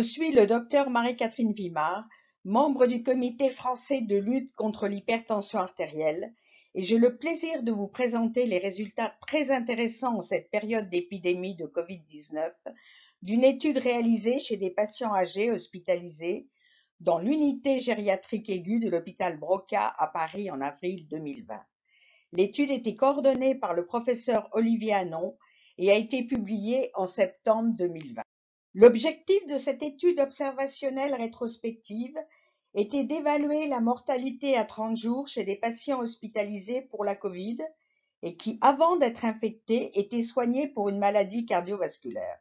suis le docteur Marie-Catherine Vimard, membre du Comité français de lutte contre l'hypertension artérielle, et j'ai le plaisir de vous présenter les résultats très intéressants en cette période d'épidémie de Covid-19 d'une étude réalisée chez des patients âgés hospitalisés dans l'unité gériatrique aiguë de l'hôpital Broca à Paris en avril 2020. L'étude était coordonnée par le professeur Olivier Anon et a été publiée en septembre 2020. L'objectif de cette étude observationnelle rétrospective était d'évaluer la mortalité à 30 jours chez des patients hospitalisés pour la Covid et qui, avant d'être infectés, étaient soignés pour une maladie cardiovasculaire.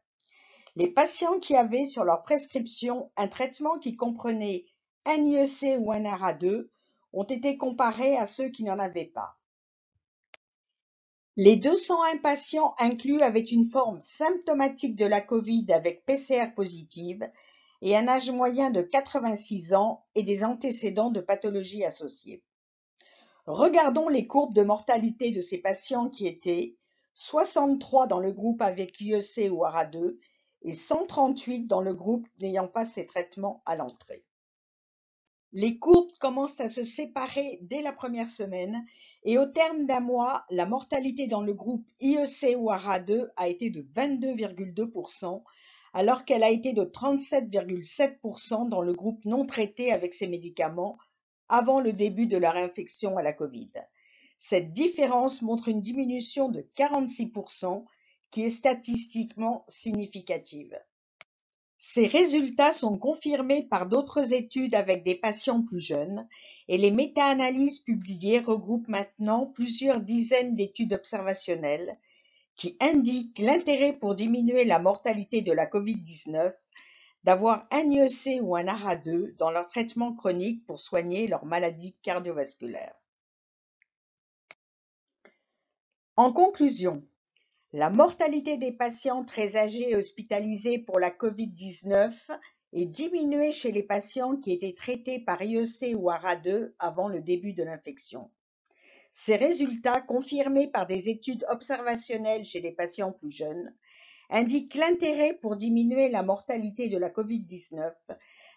Les patients qui avaient sur leur prescription un traitement qui comprenait un IEC ou un ARA2 ont été comparés à ceux qui n'en avaient pas. Les 201 patients inclus avaient une forme symptomatique de la Covid avec PCR positive et un âge moyen de 86 ans et des antécédents de pathologies associées. Regardons les courbes de mortalité de ces patients qui étaient 63 dans le groupe avec IEC ou ARA2 et 138 dans le groupe n'ayant pas ces traitements à l'entrée. Les courbes commencent à se séparer dès la première semaine et au terme d'un mois, la mortalité dans le groupe IEC ou ARA2 a été de 22,2%, alors qu'elle a été de 37,7% dans le groupe non traité avec ces médicaments avant le début de leur infection à la Covid. Cette différence montre une diminution de 46% qui est statistiquement significative. Ces résultats sont confirmés par d'autres études avec des patients plus jeunes et les méta-analyses publiées regroupent maintenant plusieurs dizaines d'études observationnelles qui indiquent l'intérêt pour diminuer la mortalité de la Covid-19 d'avoir un IEC ou un ARA2 dans leur traitement chronique pour soigner leur maladie cardiovasculaire. En conclusion, la mortalité des patients très âgés hospitalisés pour la Covid-19 est diminuée chez les patients qui étaient traités par IEC ou ARA2 avant le début de l'infection. Ces résultats, confirmés par des études observationnelles chez les patients plus jeunes, indiquent l'intérêt pour diminuer la mortalité de la Covid-19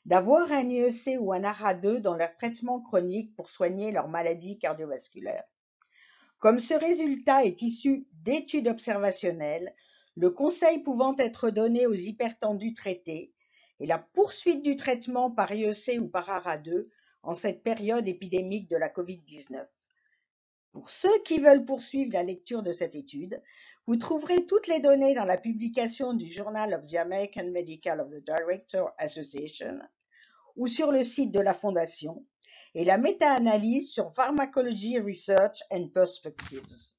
d'avoir un IEC ou un ARA2 dans leur traitement chronique pour soigner leur maladie cardiovasculaire. Comme ce résultat est issu d'études observationnelles, le conseil pouvant être donné aux hypertendus traités et la poursuite du traitement par IEC ou par ARA2 en cette période épidémique de la COVID-19. Pour ceux qui veulent poursuivre la lecture de cette étude, vous trouverez toutes les données dans la publication du Journal of the American Medical of the Director Association ou sur le site de la Fondation et la méta-analyse sur Pharmacology Research and Perspectives.